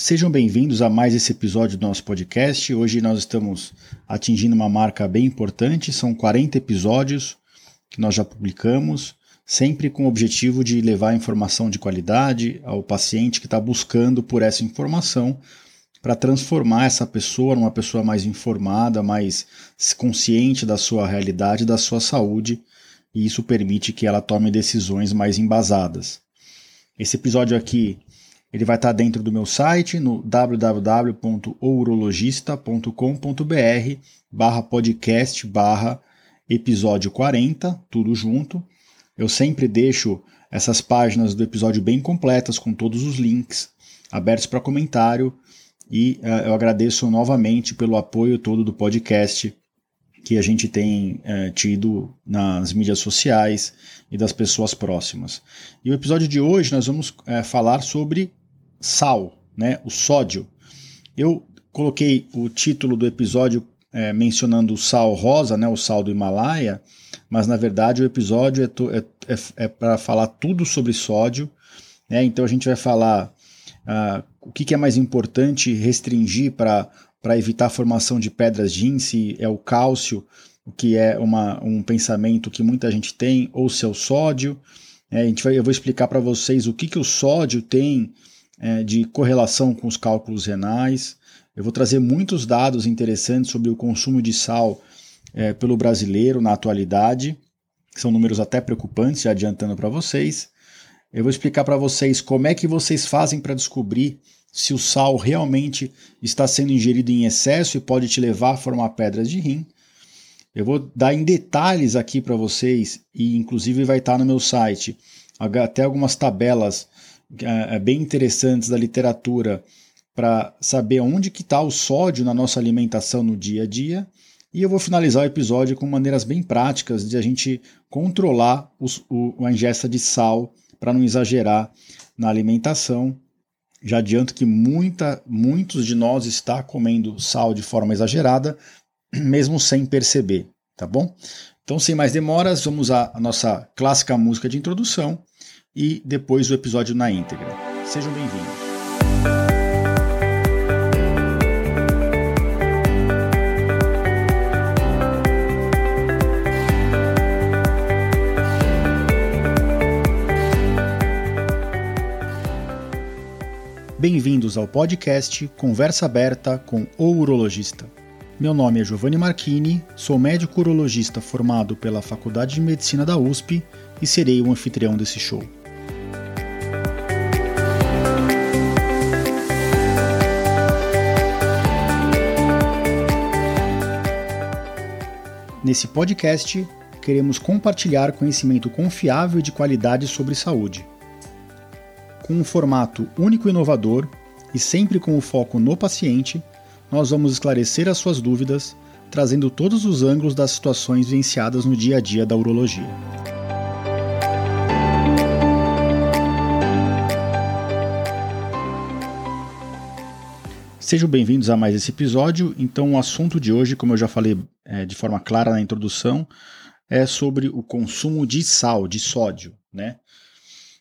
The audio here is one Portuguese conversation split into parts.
Sejam bem-vindos a mais esse episódio do nosso podcast. Hoje nós estamos atingindo uma marca bem importante, são 40 episódios que nós já publicamos, sempre com o objetivo de levar informação de qualidade ao paciente que está buscando por essa informação para transformar essa pessoa numa pessoa mais informada, mais consciente da sua realidade, da sua saúde, e isso permite que ela tome decisões mais embasadas. Esse episódio aqui ele vai estar dentro do meu site no www.ourologista.com.br barra podcast barra episódio 40, tudo junto. Eu sempre deixo essas páginas do episódio bem completas, com todos os links abertos para comentário. E uh, eu agradeço novamente pelo apoio todo do podcast que a gente tem uh, tido nas mídias sociais e das pessoas próximas. E o episódio de hoje nós vamos uh, falar sobre sal, né, o sódio. Eu coloquei o título do episódio é, mencionando o sal rosa, né, o sal do Himalaia, mas na verdade o episódio é, é, é, é para falar tudo sobre sódio. Né, então a gente vai falar uh, o que, que, é mais importante restringir para evitar a formação de pedras de índice, é o cálcio, o que é uma, um pensamento que muita gente tem, ou se é o sódio. É, a gente vai, eu vou explicar para vocês o que, que o sódio tem é, de correlação com os cálculos renais. Eu vou trazer muitos dados interessantes sobre o consumo de sal é, pelo brasileiro na atualidade. São números até preocupantes, já adiantando para vocês. Eu vou explicar para vocês como é que vocês fazem para descobrir se o sal realmente está sendo ingerido em excesso e pode te levar a formar pedras de rim. Eu vou dar em detalhes aqui para vocês e inclusive vai estar no meu site até algumas tabelas é, bem interessantes da literatura para saber onde que está o sódio na nossa alimentação no dia a dia. E eu vou finalizar o episódio com maneiras bem práticas de a gente controlar os, o, a ingesta de sal para não exagerar na alimentação. Já adianto que muita, muitos de nós está comendo sal de forma exagerada, mesmo sem perceber, tá bom? Então, sem mais demoras, vamos à nossa clássica música de introdução e depois o episódio na íntegra. Sejam bem-vindos. Bem-vindos ao podcast Conversa Aberta com o Urologista. Meu nome é Giovanni Marchini, sou médico urologista formado pela Faculdade de Medicina da USP e serei o anfitrião desse show. Nesse podcast, queremos compartilhar conhecimento confiável e de qualidade sobre saúde. Com um formato único e inovador e sempre com o foco no paciente, nós vamos esclarecer as suas dúvidas, trazendo todos os ângulos das situações vivenciadas no dia a dia da urologia. Sejam bem-vindos a mais esse episódio. Então, o assunto de hoje, como eu já falei é, de forma clara na introdução, é sobre o consumo de sal, de sódio, né?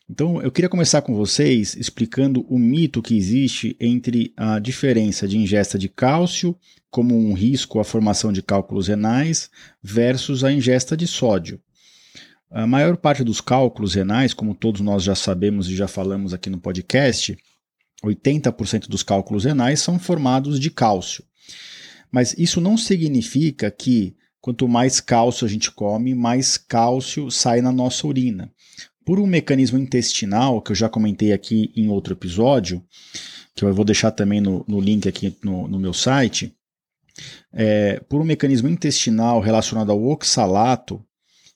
Então, eu queria começar com vocês explicando o mito que existe entre a diferença de ingesta de cálcio como um risco à formação de cálculos renais versus a ingesta de sódio. A maior parte dos cálculos renais, como todos nós já sabemos e já falamos aqui no podcast, 80% dos cálculos renais são formados de cálcio. Mas isso não significa que quanto mais cálcio a gente come, mais cálcio sai na nossa urina. Por um mecanismo intestinal, que eu já comentei aqui em outro episódio, que eu vou deixar também no, no link aqui no, no meu site, é, por um mecanismo intestinal relacionado ao oxalato,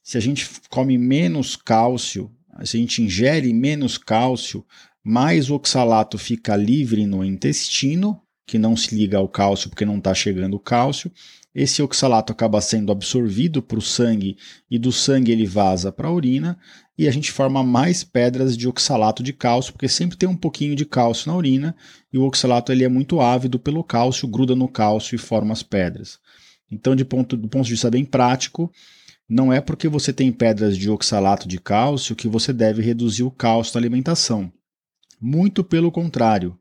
se a gente come menos cálcio, se a gente ingere menos cálcio, mais oxalato fica livre no intestino, que não se liga ao cálcio porque não está chegando o cálcio. Esse oxalato acaba sendo absorvido para o sangue e do sangue ele vaza para a urina e a gente forma mais pedras de oxalato de cálcio, porque sempre tem um pouquinho de cálcio na urina e o oxalato ele é muito ávido pelo cálcio, gruda no cálcio e forma as pedras. Então, de ponto, do ponto de vista bem prático, não é porque você tem pedras de oxalato de cálcio que você deve reduzir o cálcio da alimentação. Muito pelo contrário.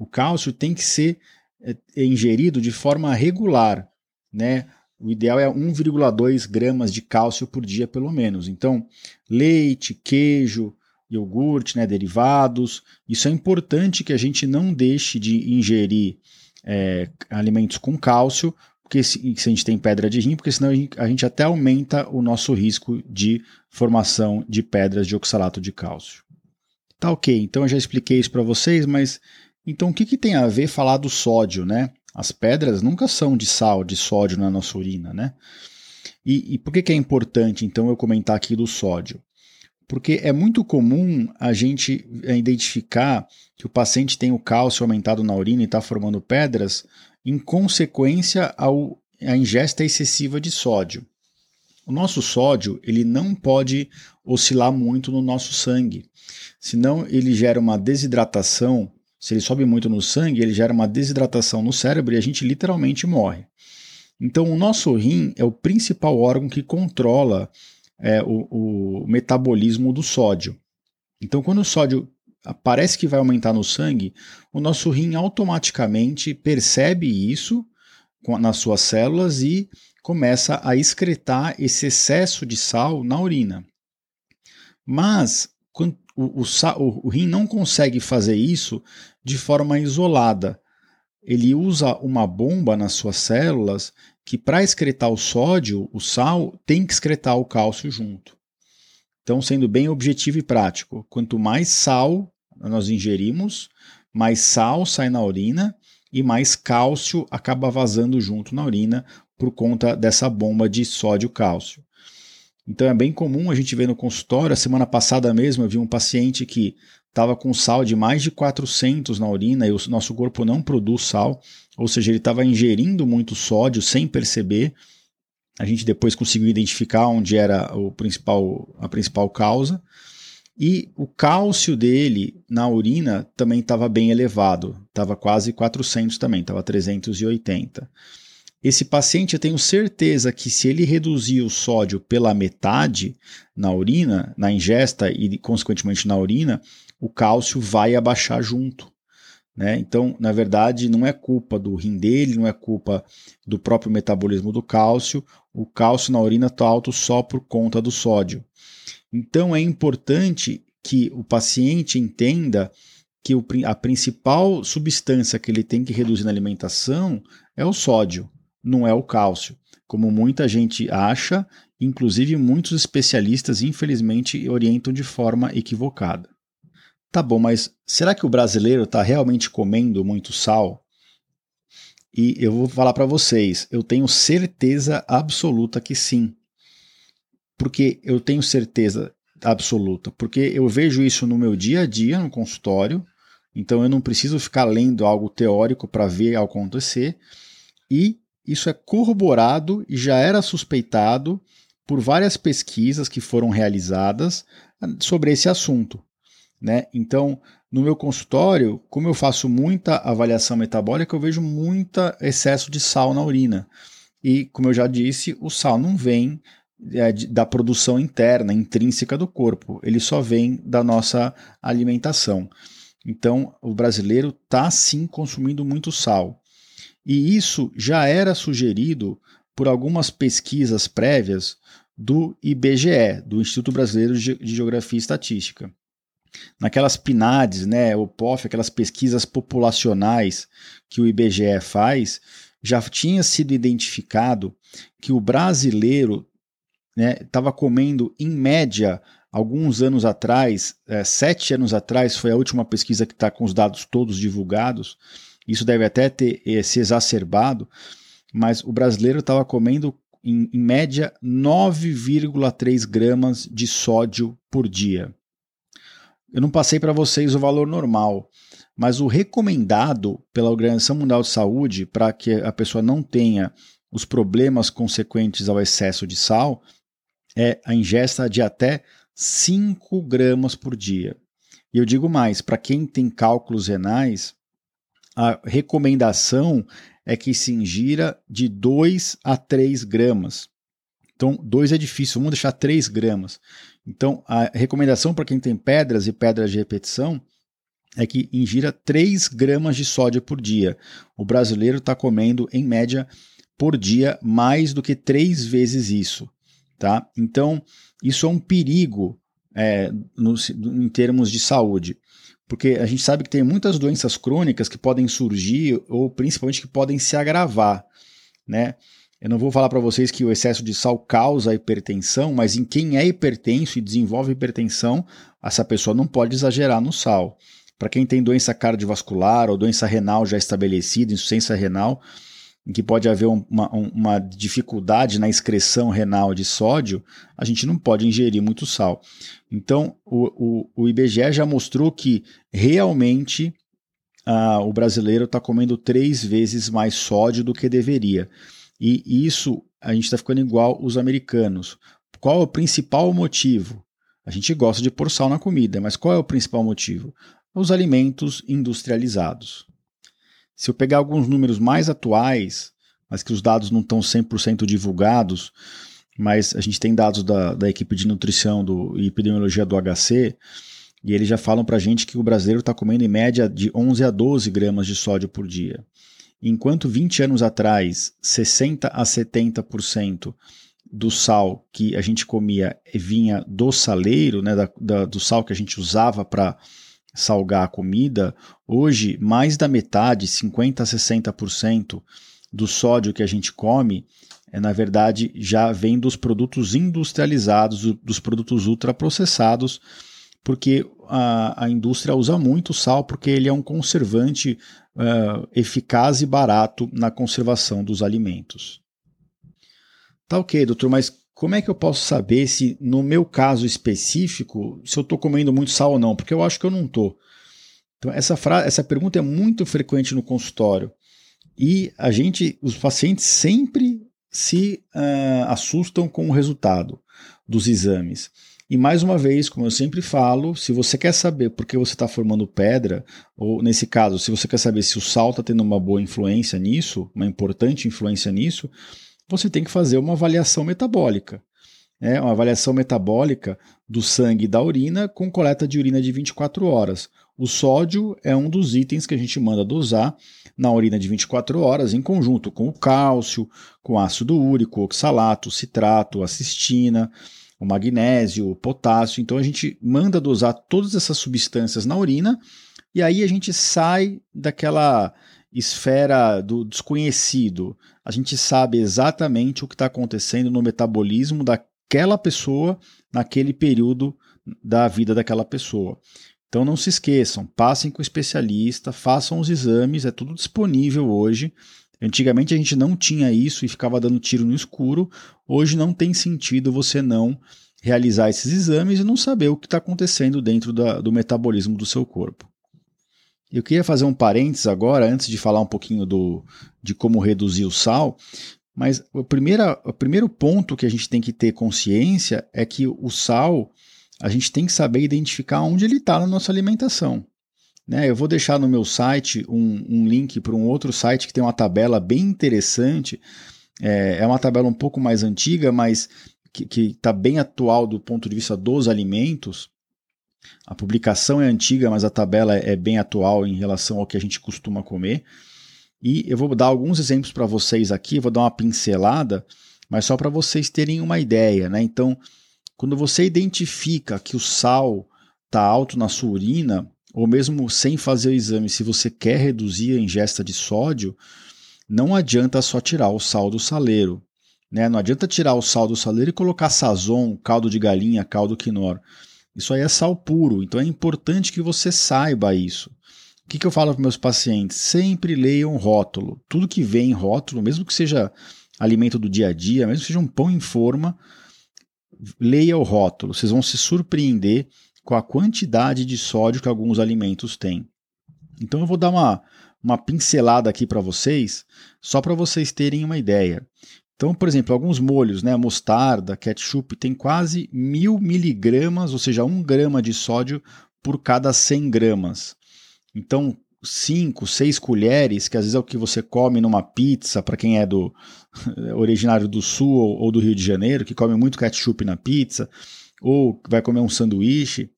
O cálcio tem que ser é, ingerido de forma regular, né? O ideal é 1,2 gramas de cálcio por dia, pelo menos. Então, leite, queijo, iogurte, né, derivados. Isso é importante que a gente não deixe de ingerir é, alimentos com cálcio, porque se, se, a gente tem pedra de rim, porque senão a gente, a gente até aumenta o nosso risco de formação de pedras de oxalato de cálcio. Tá ok, então eu já expliquei isso para vocês, mas então o que, que tem a ver falar do sódio, né? As pedras nunca são de sal, de sódio na nossa urina, né? E, e por que, que é importante, então, eu comentar aqui do sódio? Porque é muito comum a gente eh, identificar que o paciente tem o cálcio aumentado na urina e está formando pedras em consequência à ingesta excessiva de sódio. O nosso sódio ele não pode oscilar muito no nosso sangue, senão ele gera uma desidratação se ele sobe muito no sangue, ele gera uma desidratação no cérebro e a gente literalmente morre. Então, o nosso rim é o principal órgão que controla é, o, o metabolismo do sódio. Então, quando o sódio parece que vai aumentar no sangue, o nosso rim automaticamente percebe isso nas suas células e começa a excretar esse excesso de sal na urina. Mas o, o, o, rim não consegue fazer isso de forma isolada. Ele usa uma bomba nas suas células que, para excretar o sódio, o sal, tem que excretar o cálcio junto. Então, sendo bem objetivo e prático, quanto mais sal nós ingerimos, mais sal sai na urina e mais cálcio acaba vazando junto na urina por conta dessa bomba de sódio-cálcio. Então é bem comum a gente ver no consultório. A semana passada mesmo eu vi um paciente que estava com sal de mais de 400 na urina e o nosso corpo não produz sal, ou seja, ele estava ingerindo muito sódio sem perceber. A gente depois conseguiu identificar onde era o principal, a principal causa. E o cálcio dele na urina também estava bem elevado, estava quase 400 também, estava 380. Esse paciente, eu tenho certeza que se ele reduzir o sódio pela metade na urina, na ingesta e consequentemente na urina, o cálcio vai abaixar junto. Né? Então, na verdade, não é culpa do rim dele, não é culpa do próprio metabolismo do cálcio. O cálcio na urina está alto só por conta do sódio. Então, é importante que o paciente entenda que a principal substância que ele tem que reduzir na alimentação é o sódio não é o cálcio, como muita gente acha, inclusive muitos especialistas, infelizmente, orientam de forma equivocada. Tá bom, mas será que o brasileiro está realmente comendo muito sal? E eu vou falar para vocês, eu tenho certeza absoluta que sim. Porque eu tenho certeza absoluta, porque eu vejo isso no meu dia a dia no consultório, então eu não preciso ficar lendo algo teórico para ver acontecer. E isso é corroborado e já era suspeitado por várias pesquisas que foram realizadas ah, sobre esse assunto. Né? Então, no meu consultório, como eu faço muita avaliação metabólica, eu vejo muito excesso de sal na urina. E, como eu já disse, o sal não vem é, da produção interna, intrínseca do corpo, ele só vem da nossa alimentação. Então, o brasileiro está sim consumindo muito sal. E isso já era sugerido por algumas pesquisas prévias do IBGE, do Instituto Brasileiro de Geografia e Estatística. Naquelas PNADs, né, o POF, aquelas pesquisas populacionais que o IBGE faz, já tinha sido identificado que o brasileiro estava né, comendo, em média, alguns anos atrás, é, sete anos atrás, foi a última pesquisa que está com os dados todos divulgados, isso deve até ter eh, se exacerbado, mas o brasileiro estava comendo em, em média 9,3 gramas de sódio por dia. Eu não passei para vocês o valor normal, mas o recomendado pela Organização Mundial de Saúde para que a pessoa não tenha os problemas consequentes ao excesso de sal é a ingesta de até 5 gramas por dia. E eu digo mais, para quem tem cálculos renais, a recomendação é que se ingira de 2 a 3 gramas. Então, 2 é difícil, vamos deixar 3 gramas. Então, a recomendação para quem tem pedras e pedras de repetição é que ingira 3 gramas de sódio por dia. O brasileiro está comendo, em média, por dia, mais do que três vezes isso. Tá? Então, isso é um perigo é, no, em termos de saúde, porque a gente sabe que tem muitas doenças crônicas que podem surgir ou principalmente que podem se agravar. Né? Eu não vou falar para vocês que o excesso de sal causa hipertensão, mas em quem é hipertenso e desenvolve hipertensão, essa pessoa não pode exagerar no sal. Para quem tem doença cardiovascular ou doença renal já estabelecida, insuficiência renal, em que pode haver uma, uma, dificuldade na excreção renal de sódio, a gente não pode ingerir muito sal. Então, o, o, o IBGE já mostrou que realmente ah, o brasileiro está comendo três vezes mais sódio do que deveria. E isso a gente está ficando igual os americanos. Qual é o principal motivo? A gente gosta de pôr sal na comida, mas qual é o principal motivo? os alimentos industrializados. Se eu pegar alguns números mais atuais, mas que os dados não estão 100% divulgados, mas a gente tem dados da, da equipe de nutrição do, e epidemiologia do HC, e eles já falam para a gente que o brasileiro está comendo em média de 11 a 12 gramas de sódio por dia. Enquanto 20 anos atrás, 60 a 70% do sal que a gente comia vinha do saleiro, né, da, da, do sal que a gente usava para salgar a comida, hoje mais da metade, 50 a 60% do sódio que a gente come, é, na verdade, já vem dos produtos industrializados, dos produtos ultraprocessados, porque a, a indústria usa muito sal, porque ele é um conservante uh, eficaz e barato na conservação dos alimentos. Tá ok, doutor, mas como é que eu posso saber se, no meu caso específico, se eu estou comendo muito sal ou não? Porque eu acho que eu não estou. Então, essa, frase, essa pergunta é muito frequente no consultório. E a gente, os pacientes sempre se uh, assustam com o resultado dos exames. E mais uma vez, como eu sempre falo, se você quer saber por que você está formando pedra, ou nesse caso, se você quer saber se o sal está tendo uma boa influência nisso, uma importante influência nisso, você tem que fazer uma avaliação metabólica. Né? Uma avaliação metabólica do sangue e da urina com coleta de urina de 24 horas. O sódio é um dos itens que a gente manda dosar na urina de 24 horas, em conjunto com o cálcio, com ácido úrico, oxalato, citrato, a cistina, o magnésio, o potássio. Então a gente manda dosar todas essas substâncias na urina e aí a gente sai daquela esfera do desconhecido. A gente sabe exatamente o que está acontecendo no metabolismo daquela pessoa naquele período da vida daquela pessoa. Então não se esqueçam, passem com o especialista, façam os exames, é tudo disponível hoje. Antigamente a gente não tinha isso e ficava dando tiro no escuro. Hoje não tem sentido você não realizar esses exames e não saber o que está acontecendo dentro da, do metabolismo do seu corpo. Eu queria fazer um parênteses agora, antes de falar um pouquinho do, de como reduzir o sal, mas o, primeira, o primeiro ponto que a gente tem que ter consciência é que o sal, a gente tem que saber identificar onde ele está na nossa alimentação. Né? Eu vou deixar no meu site um, um link para um outro site que tem uma tabela bem interessante. É, é uma tabela um pouco mais antiga, mas que está bem atual do ponto de vista dos alimentos. A publicação é antiga, mas a tabela é bem atual em relação ao que a gente costuma comer. E eu vou dar alguns exemplos para vocês aqui, vou dar uma pincelada, mas só para vocês terem uma ideia. Né? Então, quando você identifica que o sal está alto na sua urina, ou mesmo sem fazer o exame, se você quer reduzir a ingesta de sódio, não adianta só tirar o sal do saleiro. Né? Não adianta tirar o sal do saleiro e colocar sazon, caldo de galinha, caldo quinor. Isso aí é sal puro, então é importante que você saiba isso. O que, que eu falo para meus pacientes? Sempre leiam rótulo. Tudo que vem em rótulo, mesmo que seja alimento do dia a dia, mesmo que seja um pão em forma, leia o rótulo. Vocês vão se surpreender com a quantidade de sódio que alguns alimentos têm. Então eu vou dar uma, uma pincelada aqui para vocês, só para vocês terem uma ideia. Então, por exemplo, alguns molhos, né, mostarda, ketchup, tem quase mil miligramas, ou seja, um grama de sódio por cada 100 gramas. Então, 5, 6 colheres, que às vezes é o que você come numa pizza, para quem é do originário do Sul ou, do Rio de Janeiro, que come muito ketchup na pizza, ou vai comer um sanduíche.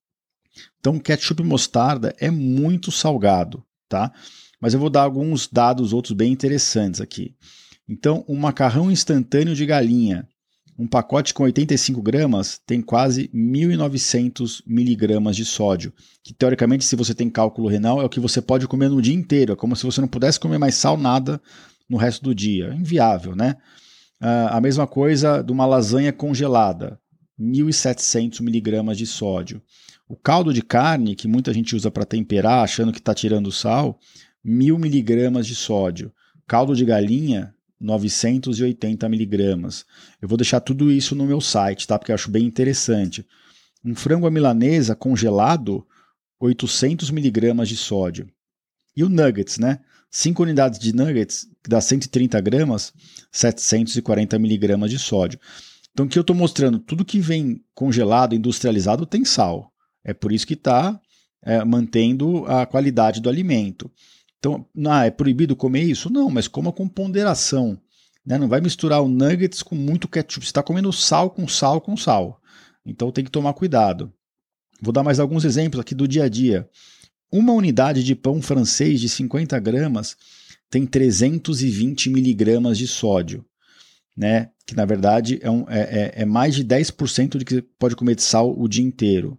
Então, ketchup e mostarda é muito salgado, tá? Mas eu vou dar alguns dados outros bem interessantes aqui. Então, um macarrão instantâneo de galinha, um pacote com 85 gramas tem quase 1.900 miligramas de sódio, que teoricamente, se você tem cálculo renal, é o que você pode comer no dia inteiro. É como se você não pudesse comer mais sal nada no resto do dia. É inviável, né? Uh, a mesma coisa de uma lasanha congelada, 1.700 miligramas de sódio. O caldo de carne, que muita gente usa para temperar, achando que está tirando sal, 1.000 miligramas de sódio. Caldo de galinha, 980 miligramas. Eu vou deixar tudo isso no meu site, tá? Porque eu acho bem interessante. Um frango à milanesa congelado, 800 miligramas de sódio. E o nuggets, né? 5 unidades de nuggets, que dá 130 gramas, 740 miligramas de sódio. Então, o que eu estou mostrando, tudo que vem congelado, industrializado, tem sal. É por isso que está é, mantendo a qualidade do alimento. Então, ah, é proibido comer isso? Não, mas coma com ponderação. Né? Não vai misturar o nuggets com muito ketchup. Você está comendo sal com sal com sal. Então tem que tomar cuidado. Vou dar mais alguns exemplos aqui do dia a dia. Uma unidade de pão francês de 50 gramas tem 320 miligramas de sódio, né? que na verdade é, um, é, é, é mais de 10% de que pode comer de sal o dia inteiro.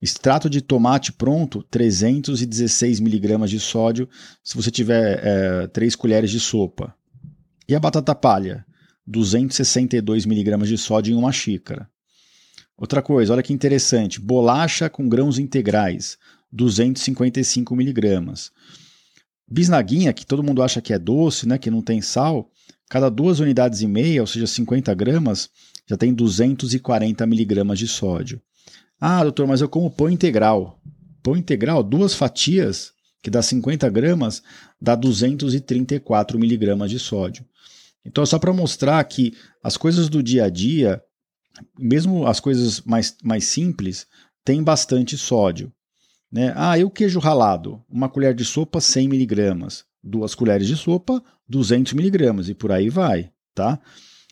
Extrato de tomate pronto, 316 miligramas de sódio, se você tiver é, 3 colheres de sopa. E a batata palha, 262 miligramas de sódio em uma xícara. Outra coisa, olha que interessante, bolacha com grãos integrais, 255 miligramas. Bisnaguinha, que todo mundo acha que é doce, né, que não tem sal, cada duas unidades e meia, ou seja, 50 gramas, já tem 240 miligramas de sódio. Ah, doutor, mas eu como pão integral. Pão integral, duas fatias, que dá 50 gramas, dá 234 miligramas de sódio. Então, só para mostrar que as coisas do dia a dia, mesmo as coisas mais, mais simples, tem bastante sódio. Né? Ah, e o queijo ralado? Uma colher de sopa, 100 miligramas. Duas colheres de sopa, 200 miligramas. E por aí vai. Tá?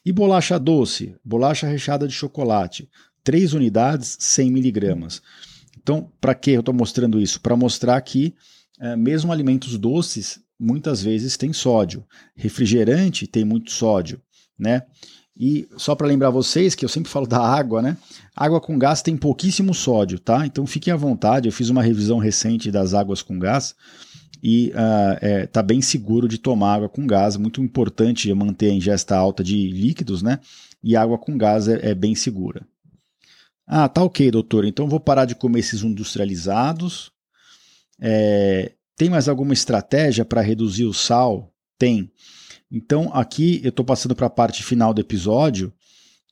E bolacha doce? Bolacha recheada de chocolate. 3 unidades, 100 miligramas. Então, para que eu estou mostrando isso? Para mostrar que é, mesmo alimentos doces muitas vezes têm sódio. Refrigerante tem muito sódio, né? E só para lembrar vocês que eu sempre falo da água, né? Água com gás tem pouquíssimo sódio, tá? Então fiquem à vontade. Eu fiz uma revisão recente das águas com gás e uh, é, tá bem seguro de tomar água com gás. Muito importante manter a ingesta alta de líquidos, né? E água com gás é, é bem segura. Ah, tá ok, doutor. Então vou parar de comer esses industrializados. É, tem mais alguma estratégia para reduzir o sal? Tem. Então aqui eu estou passando para a parte final do episódio,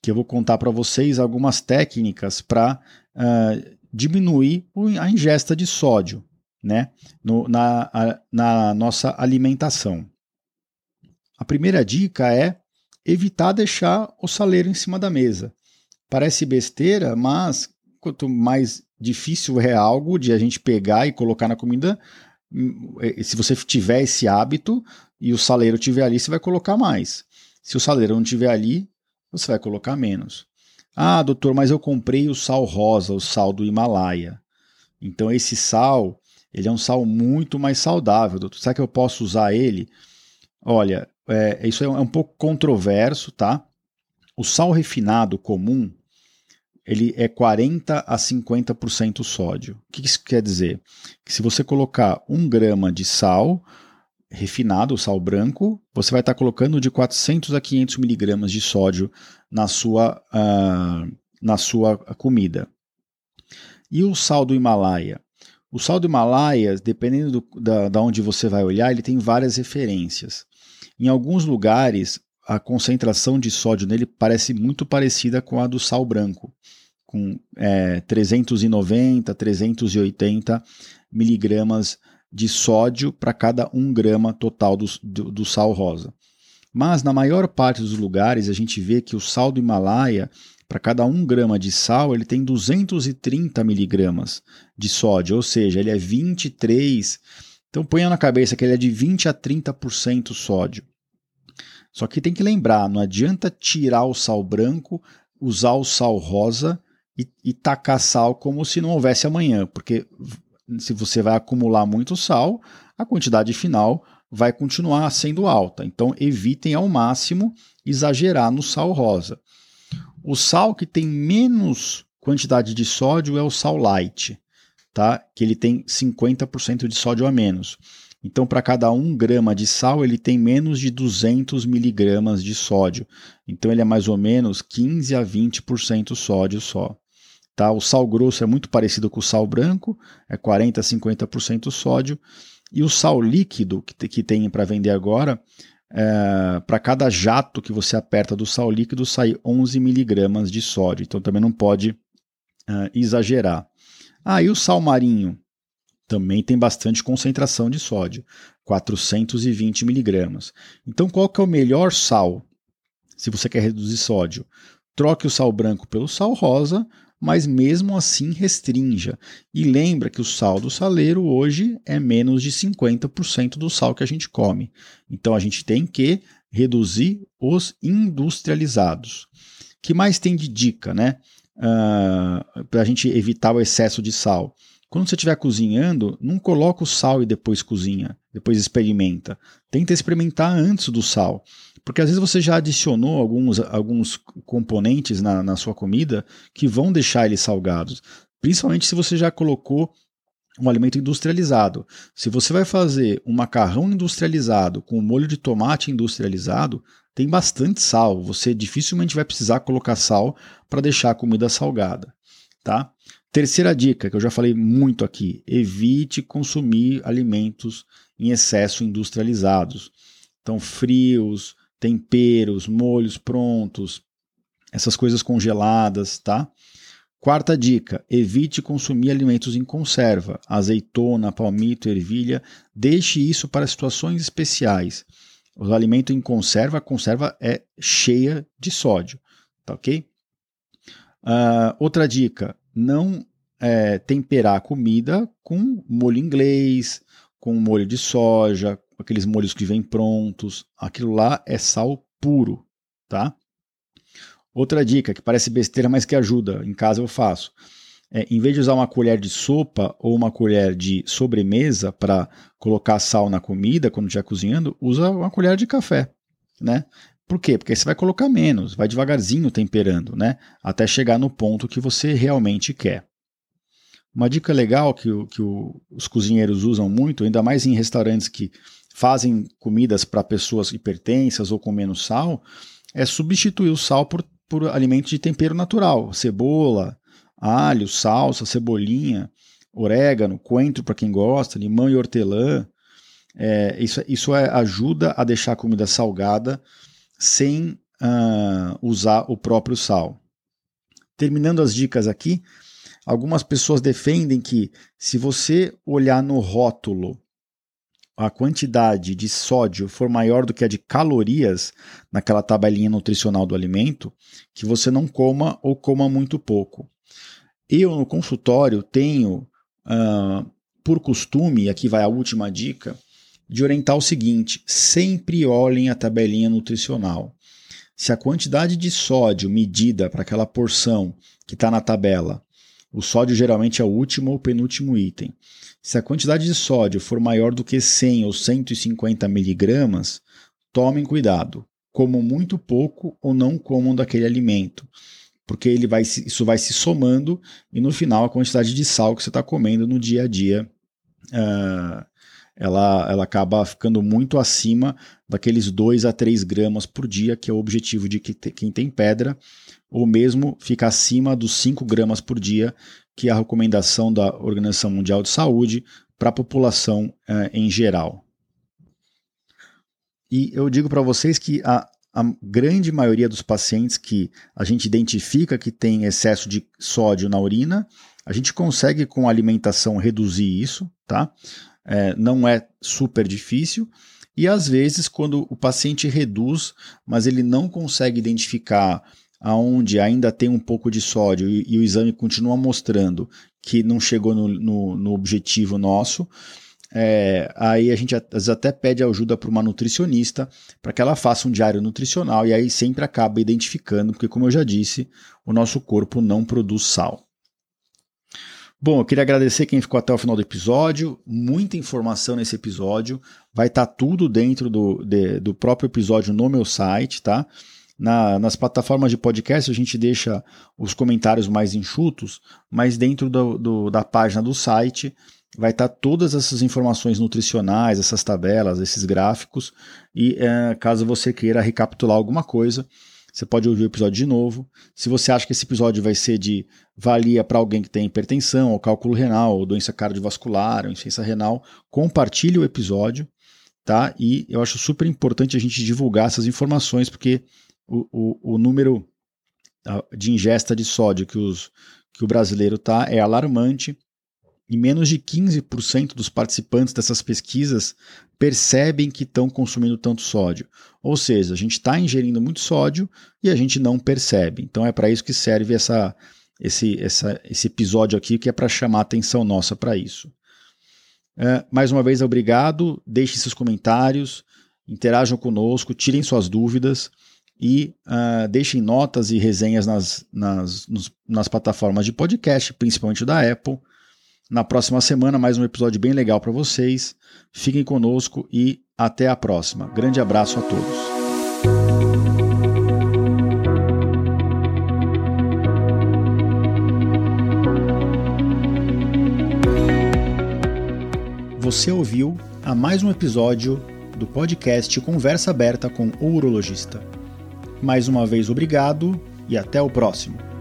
que eu vou contar para vocês algumas técnicas para uh, ah, diminuir a ingesta de sódio né, no, na, a, na nossa alimentação. A primeira dica é evitar deixar o saleiro em cima da mesa. Parece besteira, mas quanto mais difícil é algo de a gente pegar e colocar na comida, hum, é, se você tiver esse hábito e o saleiro tiver ali, você vai colocar mais. Se o saleiro não tiver ali, você vai colocar menos. Ah, doutor, mas eu comprei o sal rosa, o sal do Himalaia. Então esse sal, ele é um sal muito mais saudável, doutor. Será que eu posso usar ele? Olha, é, isso é um, é um pouco controverso, tá? O sal refinado comum, ele é 40 a 50% sódio. O que isso quer dizer? Que se você colocar um grama de sal refinado, sal branco, você vai estar colocando de 400 a 500 miligramas de sódio na sua, uh, na sua comida. E o sal do Himalaia? O sal do Himalaia, dependendo do, da, da onde você vai olhar, ele tem várias referências. Em alguns lugares, a concentração de sódio nele parece muito parecida com a do sal branco, com é, 390, 380 miligramas de sódio para cada 1 grama total do, do, do, sal rosa. Mas na maior parte dos lugares a gente vê que o sal do Himalaia, para cada 1 grama de sal, ele tem 230 miligramas de sódio, ou seja, ele é 23. Então ponha na cabeça que ele é de 20 a 30% sódio. Só que tem que lembrar, não adianta tirar o sal branco, usar o sal rosa e, e tacar sal como se não houvesse amanhã, porque se você vai acumular muito sal, a quantidade final vai continuar sendo alta. Então, evitem ao máximo exagerar no sal rosa. O sal que tem menos quantidade de sódio é o sal light, tá? Que ele tem 50% de sódio a menos. Então, para cada 1 grama de sal, ele tem menos de 200 miligramas de sódio. Então, ele é mais ou menos 15 a 20% sódio só. Tá? O sal grosso é muito parecido com o sal branco, é 40 a 50% sódio. E o sal líquido que, que tem para vender agora, é, para cada jato que você aperta do sal líquido, sai 11 miligramas de sódio. Então, também não pode uh, exagerar. Ah, e o sal marinho? Também tem bastante concentração de sódio, 420 miligramas. Então, qual que é o melhor sal? Se você quer reduzir sódio, troque o sal branco pelo sal rosa, mas mesmo assim restrinja. E lembra que o sal do saleiro hoje é menos de 50% do sal que a gente come. Então a gente tem que reduzir os industrializados. que mais tem de dica, né? Uh, para a gente evitar o excesso de sal. Quando você estiver cozinhando, não coloca o sal e depois cozinha, depois experimenta. Tenta experimentar antes do sal. Porque às vezes você já adicionou alguns, alguns componentes na, na sua comida que vão deixar eles salgados. Principalmente se você já colocou um alimento industrializado. Se você vai fazer um macarrão industrializado com molho de tomate industrializado, tem bastante sal. Você dificilmente vai precisar colocar sal para deixar a comida salgada, tá? Terceira dica, que eu já falei muito aqui: evite consumir alimentos em excesso industrializados. Então, frios, temperos, molhos prontos, essas coisas congeladas, tá? Quarta dica: evite consumir alimentos em conserva, azeitona, palmito, ervilha. Deixe isso para situações especiais. O alimento em conserva, a conserva é cheia de sódio, tá ok? Uh, outra dica: não é, temperar a comida com molho inglês, com molho de soja, aqueles molhos que vêm prontos. Aquilo lá é sal puro, tá? Outra dica que parece besteira, mas que ajuda, em casa eu faço. É, em vez de usar uma colher de sopa ou uma colher de sobremesa para colocar sal na comida quando estiver cozinhando, usa uma colher de café, né? Por quê? Porque você vai colocar menos, vai devagarzinho temperando, né? Até chegar no ponto que você realmente quer. Uma dica legal que, o, que o, os cozinheiros usam muito, ainda mais em restaurantes que fazem comidas para pessoas hipertensas ou com menos sal, é substituir o sal por, por alimentos de tempero natural, cebola, alho, salsa, cebolinha, orégano, coentro para quem gosta, limão e hortelã. É, isso isso é, ajuda a deixar a comida salgada sem uh, usar o próprio sal. Terminando as dicas aqui, algumas pessoas defendem que se você olhar no rótulo a quantidade de sódio for maior do que a de calorias naquela tabelinha nutricional do alimento, que você não coma ou coma muito pouco. Eu no consultório tenho, uh, por costume, aqui vai a última dica, de orientar o seguinte: sempre olhem a tabelinha nutricional. Se a quantidade de sódio medida para aquela porção que está na tabela, o sódio geralmente é o último ou penúltimo item. Se a quantidade de sódio for maior do que 100 ou 150 miligramas, tomem cuidado. Comam muito pouco ou não comam daquele alimento, porque ele vai, isso vai se somando e no final a quantidade de sal que você está comendo no dia a dia uh, ela, ela acaba ficando muito acima daqueles 2 a 3 gramas por dia, que é o objetivo de quem tem pedra, ou mesmo fica acima dos 5 gramas por dia, que é a recomendação da Organização Mundial de Saúde para a população eh, em geral. E eu digo para vocês que a, a grande maioria dos pacientes que a gente identifica que tem excesso de sódio na urina, a gente consegue com a alimentação reduzir isso, tá? É, não é super difícil. E às vezes, quando o paciente reduz, mas ele não consegue identificar aonde ainda tem um pouco de sódio e, e o exame continua mostrando que não chegou no, no, no objetivo nosso, é, aí a gente até pede ajuda para uma nutricionista para que ela faça um diário nutricional e aí sempre acaba identificando, porque como eu já disse, o nosso corpo não produz sal. Bom, eu queria agradecer quem ficou até o final do episódio. Muita informação nesse episódio. Vai estar tá tudo dentro do, de, do próprio episódio no meu site, tá? Na, nas plataformas de podcast a gente deixa os comentários mais enxutos, mas dentro do, do, da página do site vai estar tá todas essas informações nutricionais, essas tabelas, esses gráficos, e é, caso você queira recapitular alguma coisa, você pode ouvir o episódio de novo. Se você acha que esse episódio vai ser de valia para alguém que tem hipertensão, ou cálculo renal, ou doença cardiovascular, ou insuficiência renal, compartilhe o episódio, tá? E eu acho super importante a gente divulgar essas informações, porque o, o, o número de ingesta de sódio que, os, que o brasileiro tá é alarmante e menos de 15% dos participantes dessas pesquisas percebem que estão consumindo tanto sódio. Ou seja, a gente está ingerindo muito sódio e a gente não percebe. Então é para isso que serve essa, esse, essa, esse episódio aqui, que é para chamar a atenção nossa para isso. É, mais uma vez, obrigado. Deixem seus comentários, interajam conosco, tirem suas dúvidas e uh, deixem notas e resenhas nas, nas, nos, nas plataformas de podcast, principalmente da Apple. Na próxima semana, mais um episódio bem legal para vocês. Fiquem conosco e até a próxima. Grande abraço a todos. Você ouviu a mais um episódio do podcast Conversa Aberta com o Urologista. Mais uma vez, obrigado e até o próximo.